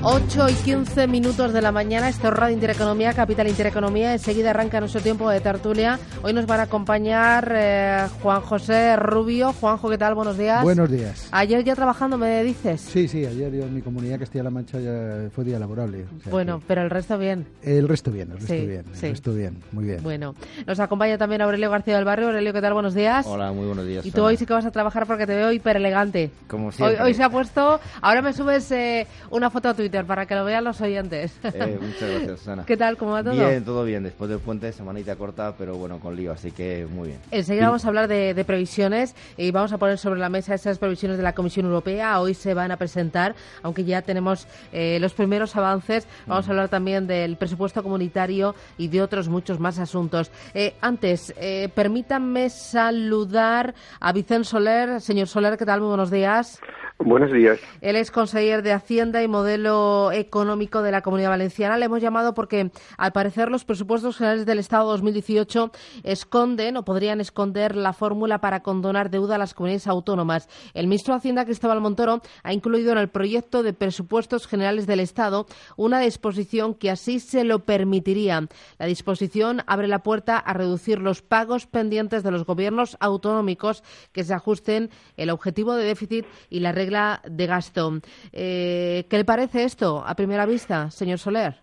8 y 15 minutos de la mañana, esto es Radio Intereconomía, Capital Intereconomía. Enseguida arranca nuestro tiempo de tertulia. Hoy nos van a acompañar eh, Juan José Rubio. Juanjo, ¿qué tal? Buenos días. Buenos días. Ayer ya trabajando, me dices. Sí, sí, ayer yo en mi comunidad Castilla-La Mancha ya fue día laborable. bueno, pero el resto bien. El resto bien, el resto bien, el resto bien, muy bien. Bueno, nos acompaña también Aurelio García del Barrio. Aurelio, ¿qué tal? Buenos días. Hola, muy buenos días. Y tú hoy sí que vas a trabajar porque te veo hiper elegante. Como siempre. Hoy, se ha puesto, ahora me subes eh, una foto a Twitter para que lo vean los oyentes. Eh, muchas gracias, Susana. ¿Qué tal? ¿Cómo va todo? Bien, todo bien. Después del puente, semanita corta, pero bueno, con lío, así que muy bien. Enseguida vamos a hablar de, previsiones y vamos a poner sobre la mesa esas previsiones de la Comisión Europea. Hoy se van a presentar, aunque ya tenemos eh, los primeros avances. Vamos a hablar también del presupuesto comunitario y de otros muchos más asuntos. Eh, antes, permítanme saludar a Vicente Soler. Señor Soler, ¿qué tal? Muy buenos días. Buenos días. Él es consejero de Hacienda y Modelo Económico de la Comunidad Valenciana. Le hemos llamado porque, al parecer, los presupuestos generales del Estado 2018 esconden o podrían esconder la fórmula para condonar deuda a las comunidades autónomas. El ministro de Hacienda, Cristóbal Montoro, ha incluido en el proyecto de presupuestos generales del Estado una disposición que así se lo permitiría. La disposición abre la puerta a reducir los pagos pendientes de los gobiernos autonómicos que se ajusten el objetivo de déficit y la regla de gasto. Eh, ¿Qué le parece esto a primera vista, señor Soler?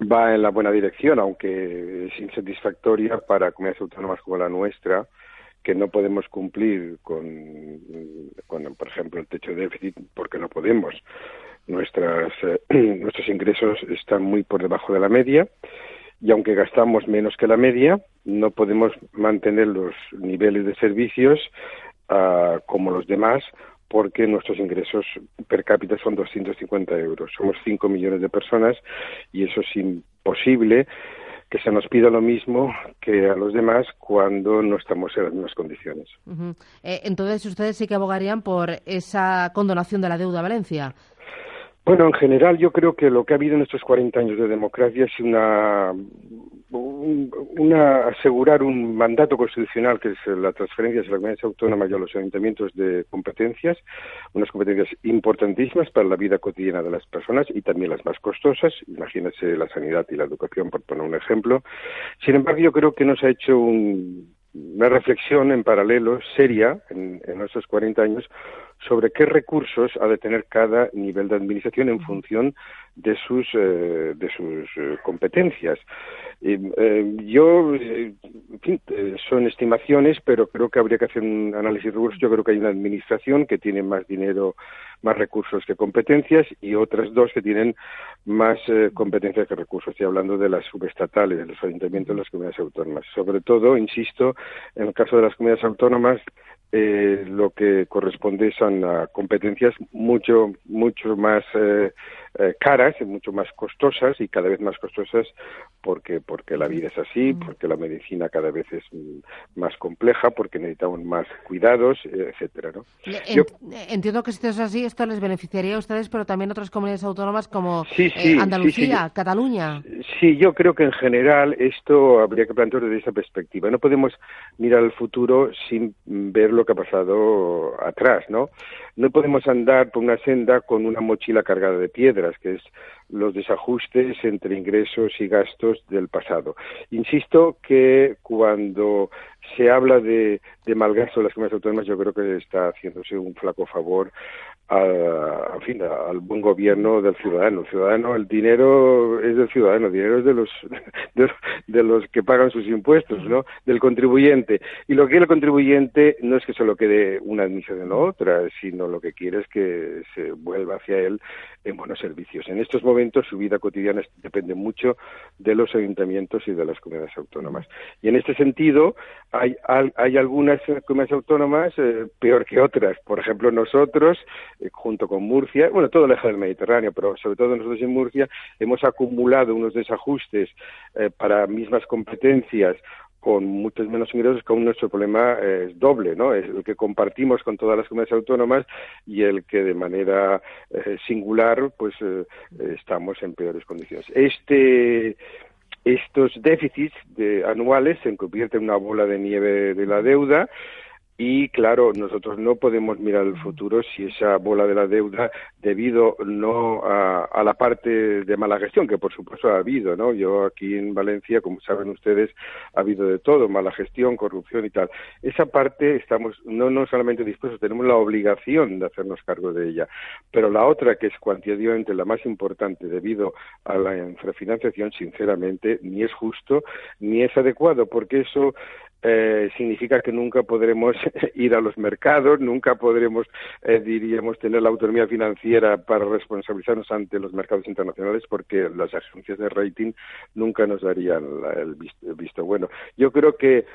Va en la buena dirección, aunque es insatisfactoria para comunidades autónomas como la nuestra, que no podemos cumplir con, por ejemplo, el techo de déficit porque no podemos. Nuestras, eh, nuestros ingresos están muy por debajo de la media y aunque gastamos menos que la media, no podemos mantener los niveles de servicios ah, como los demás porque nuestros ingresos per cápita son 250 euros. Somos 5 millones de personas y eso es imposible que se nos pida lo mismo que a los demás cuando no estamos en las mismas condiciones. Eh, entonces, ustedes sí que abogarían por esa condonación de la deuda a Valencia. Bueno, en general yo creo que lo que ha habido en estos 40 años de democracia es una, una asegurar un mandato constitucional que es la transferencia de las comunidades autónomas y a los ayuntamientos de competencias, unas competencias importantísimas para la vida cotidiana de las personas y también las más costosas, imagínese la sanidad y la educación por poner un ejemplo. Sin embargo, yo creo que nos ha hecho una reflexión en paralelo seria en, en estos 40 años sobre qué recursos ha de tener cada nivel de administración en función de sus, eh, de sus eh, competencias. Eh, yo, en fin, son estimaciones, pero creo que habría que hacer un análisis riguroso. Yo creo que hay una administración que tiene más dinero, más recursos que competencias y otras dos que tienen más competencias que recursos. Estoy hablando de las subestatales, de los ayuntamientos de las comunidades autónomas. Sobre todo, insisto, en el caso de las comunidades autónomas, eh, lo que corresponde son a competencias mucho mucho más eh, eh, caras y mucho más costosas y cada vez más costosas porque porque la vida es así mm. porque la medicina cada vez es más compleja porque necesitamos más cuidados etcétera ¿no? entiendo que si esto es así esto les beneficiaría a ustedes pero también a otras comunidades autónomas como Andalucía Cataluña sí yo creo que en general esto habría que plantearlo desde esa perspectiva no podemos mirar al futuro sin verlo que ha pasado atrás, ¿no? No podemos andar por una senda con una mochila cargada de piedras, que es los desajustes entre ingresos y gastos del pasado. Insisto que cuando se habla de, de malgasto de las comunidades autónomas, yo creo que está haciéndose un flaco favor a, fin, al buen gobierno del ciudadano. El ciudadano, el dinero es del ciudadano, el dinero es de los, de, los que pagan sus impuestos, ¿no? Del contribuyente. Y lo que el contribuyente no es que solo quede una administración o otra, sino lo que quiere es que se vuelva hacia él en buenos servicios. En estos momentos su vida cotidiana depende mucho de los ayuntamientos y de las comunidades autónomas. Y en este sentido hay, hay algunas comunidades autónomas eh, peor que otras. Por ejemplo, nosotros, eh, junto con Murcia, bueno, todo el eje del Mediterráneo, pero sobre todo nosotros en Murcia, hemos acumulado unos desajustes eh, para mismas competencias con muchos menos ingresos, que aún nuestro problema es doble, ¿no? Es el que compartimos con todas las comunidades autónomas y el que de manera eh, singular, pues eh, estamos en peores condiciones. Este estos déficits de, anuales se convierten en una bola de nieve de la deuda y claro, nosotros no podemos mirar el futuro si esa bola de la deuda, debido no a, la parte de mala gestión, que por supuesto ha habido, ¿no? Yo aquí en Valencia, como saben ustedes, ha habido de todo, mala gestión, corrupción y tal. Esa parte estamos no, no solamente dispuestos, tenemos la obligación de hacernos cargo de ella. Pero la otra, que es cuantitativamente la más importante debido a la infrafinanciación, sinceramente, ni es justo ni es adecuado, porque eso eh, significa que nunca podremos ir a los mercados, nunca podremos, eh, diríamos, tener la autonomía financiera para responsabilizarnos ante los mercados internacionales porque las agencias de rating nunca nos darían el visto bueno. Yo creo que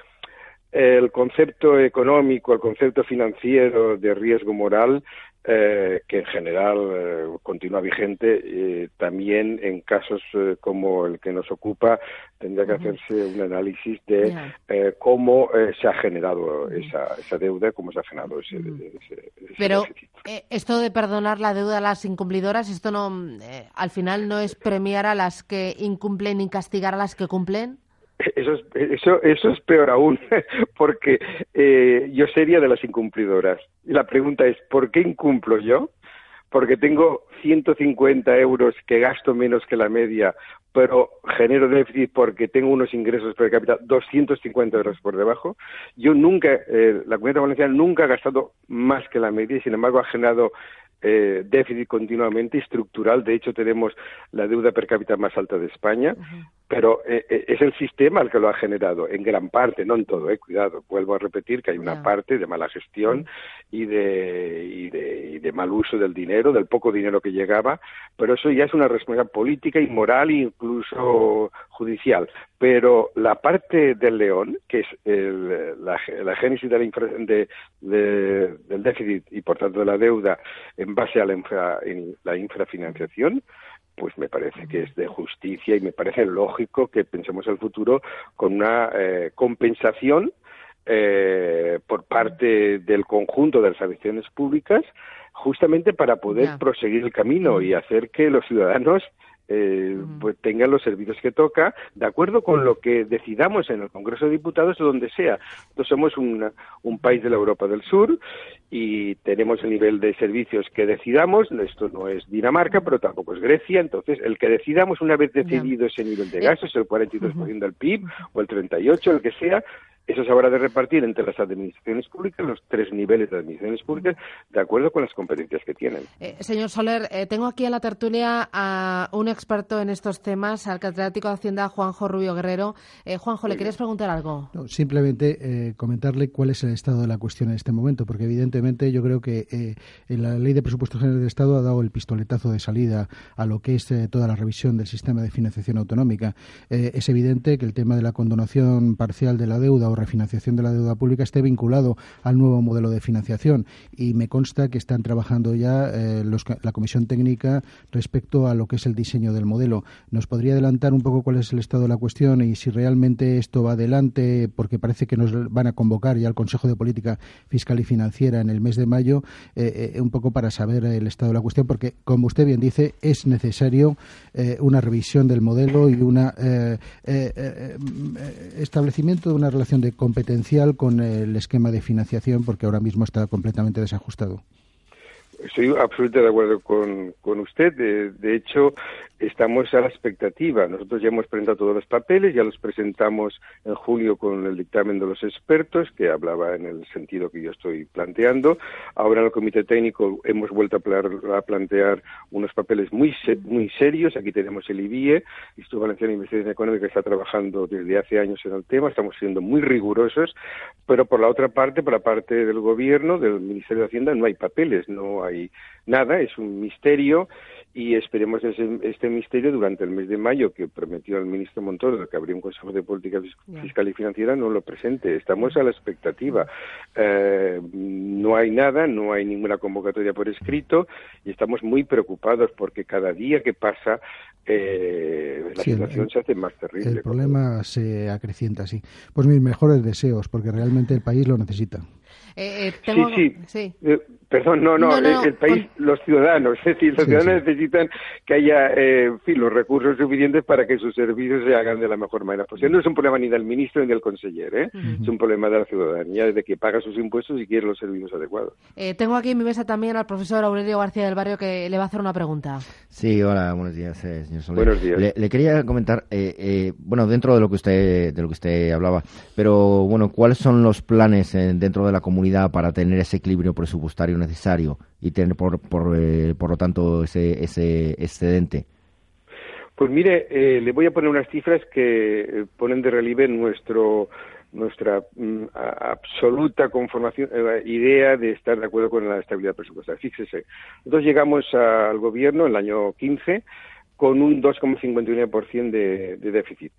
el concepto económico, el concepto financiero de riesgo moral eh, que en general eh, continúa vigente, eh, también en casos como el que nos ocupa tendría que hacerse un análisis de cómo se ha generado esa, esa, deuda, cómo se ha generado ese, ese, Pero esto de perdonar la deuda a las incumplidoras, esto no, al final no es premiar a las que incumplen y castigar a las que cumplen. Eso es, eso, eso es peor aún, porque eh, yo sería de las incumplidoras. Y la pregunta es, ¿por qué incumplo yo? Porque tengo 150 euros que gasto menos que la media, pero genero déficit porque tengo unos ingresos per cápita 250 euros por debajo. Yo nunca, eh, la comunidad valenciana nunca ha gastado más que la media y, sin embargo, ha generado eh, déficit continuamente estructural. De hecho, tenemos la deuda per cápita más alta de España, eh, es el sistema el que lo ha generado, en gran parte, no en todo, eh, cuidado. Vuelvo a repetir que hay una parte de mala gestión y de, y, de, y de mal uso del dinero, del poco dinero que llegaba, pero eso ya es una responsabilidad política y moral e incluso judicial. Pero la parte del león, que es el, la, la, génesis de la infra, de, de, del déficit y por tanto de la deuda en base a la, infra, en la infrafinanciación, pues me parece que es de justicia y me parece lógico que pensemos el futuro con una eh, compensación eh, por parte del conjunto de las administraciones públicas justamente para poder proseguir el camino y hacer que los ciudadanos eh, pues tengan los servicios que toca, de acuerdo con lo que decidamos en el Congreso de Diputados o donde sea. Nosotros somos un país de la Europa del Sur y tenemos el nivel de servicios que decidamos. Esto no es Dinamarca, pero tampoco es Grecia. Entonces, el que decidamos una vez decidido ese nivel de eh, gastos, el 42% del PIB o el 38%, el que sea, eso se habrá de repartir entre las administraciones públicas, los tres niveles de administraciones públicas, de acuerdo con las competencias que tienen. Eh, señor Soler, eh, tengo aquí en la tertulia a un experto en estos temas, al catedrático de Hacienda, Juanjo Rubio Guerrero. Eh, Juanjo, ¿le querías preguntar algo? simplemente comentarle cuál es el estado de la cuestión en este momento, porque evidentemente yo creo que la Ley de Presupuestos Generales del Estado ha dado el pistoletazo de salida a lo que es toda la revisión del sistema de financiación autonómica. es evidente que el tema de la condonación parcial de la deuda o refinanciación de la deuda pública esté vinculado al nuevo modelo de financiación y me consta que están trabajando ya eh, la Comisión Técnica respecto a lo que es el diseño del modelo. ¿Nos podría adelantar un poco cuál es el estado de la cuestión y si realmente esto va adelante, porque parece que nos van a convocar ya al Consejo de Política Fiscal y Financiera en el mes de mayo, eh, eh, un poco para saber el estado de la cuestión, porque, como usted bien dice, es necesario una revisión del modelo y un establecimiento de una relación de competencial con el esquema de financiación porque ahora mismo está completamente desajustado. Estoy absolutamente de acuerdo con, con usted. De, de, hecho, estamos a la expectativa. Nosotros ya hemos presentado todos los papeles, ya los presentamos en julio con el dictamen de los expertos, que hablaba en el sentido que yo estoy planteando. Ahora en el comité técnico hemos vuelto a, plantear unos papeles muy, muy serios. Aquí tenemos el IBIE, Instituto Valenciano de Investigación Económica, que está trabajando desde hace años en el tema. Estamos siendo muy rigurosos, pero por la otra parte, por la parte del Gobierno, del Ministerio de Hacienda, no hay papeles, no hay nada, es un misterio y esperemos ese, este misterio durante el mes de mayo que prometió el ministro Montoro que habría un Consejo de Política Fiscal y Financiera no lo presente. Estamos a la expectativa. Eh, no hay nada, no hay ninguna convocatoria por escrito y estamos muy preocupados porque cada día que pasa eh, la situación se hace más terrible. El problema se acrecienta, sí. Pues mis mejores deseos porque realmente el país lo necesita. Eh, sí, sí. Perdón, no, no, el, país, los ciudadanos, es decir, los ciudadanos necesitan que haya eh, los recursos suficientes para que sus servicios se hagan de la mejor manera posible. No es un problema ni del ministro ni del conseller, ¿eh? es un problema de la ciudadanía, de que paga sus impuestos y quiere los servicios adecuados. Eh, tengo aquí en mi mesa también al profesor Aurelio García del Barrio que le va a hacer una pregunta. Sí, hola, buenos días, eh, señor Soler. Buenos días. Le, quería comentar, eh, bueno, dentro de lo que usted de lo que usted hablaba, pero bueno, ¿cuáles son los planes dentro de la comunidad para tener ese equilibrio presupuestario necesario? y tener por, por, eh, por lo tanto ese, ese excedente? Pues mire, eh, le voy a poner unas cifras que eh, ponen de relieve nuestro nuestra mm, absoluta conformación, idea de estar de acuerdo con la estabilidad presupuestaria. Fíjese, nosotros llegamos al gobierno en el año 15 con un 2,59% de, de déficit.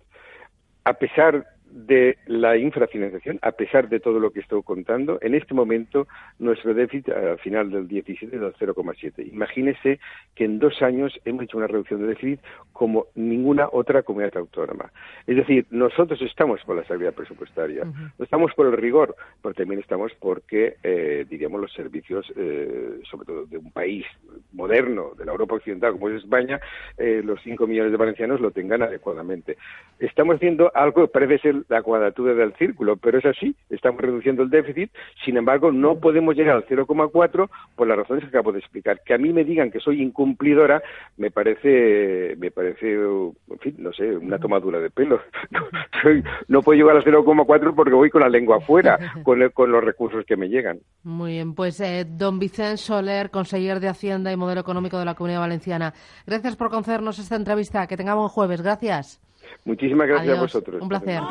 A pesar de la infrafinanciación, a pesar de todo lo que estoy contando, en este momento nuestro déficit al final del 17 es del 0,7. Imagínese que en dos años hemos hecho una reducción de déficit como ninguna otra comunidad autónoma. Es decir, nosotros estamos por la estabilidad presupuestaria, no estamos por el rigor, pero también estamos porque, eh, diríamos, los servicios, eh, sobre todo de un país moderno, de la Europa Occidental como es España, eh, los 5 millones de valencianos lo tengan adecuadamente. Estamos haciendo algo que parece ser la cuadratura del círculo, pero es así, estamos reduciendo el déficit, sin embargo no podemos llegar al 0,4 por las razones que acabo de explicar. Que a mí me digan que soy incumplidora me parece, me parece, en fin, no sé, una tomadura de pelo. no puedo llegar al 0,4 porque voy con la lengua afuera, con, con los recursos que me llegan. Muy bien, pues eh, don Vicente Soler, conseller de Hacienda y Modelo Económico de la Comunidad Valenciana, gracias por concedernos esta entrevista. Que tengamos jueves. Gracias. Muchísimas gracias a vosotros. Un placer.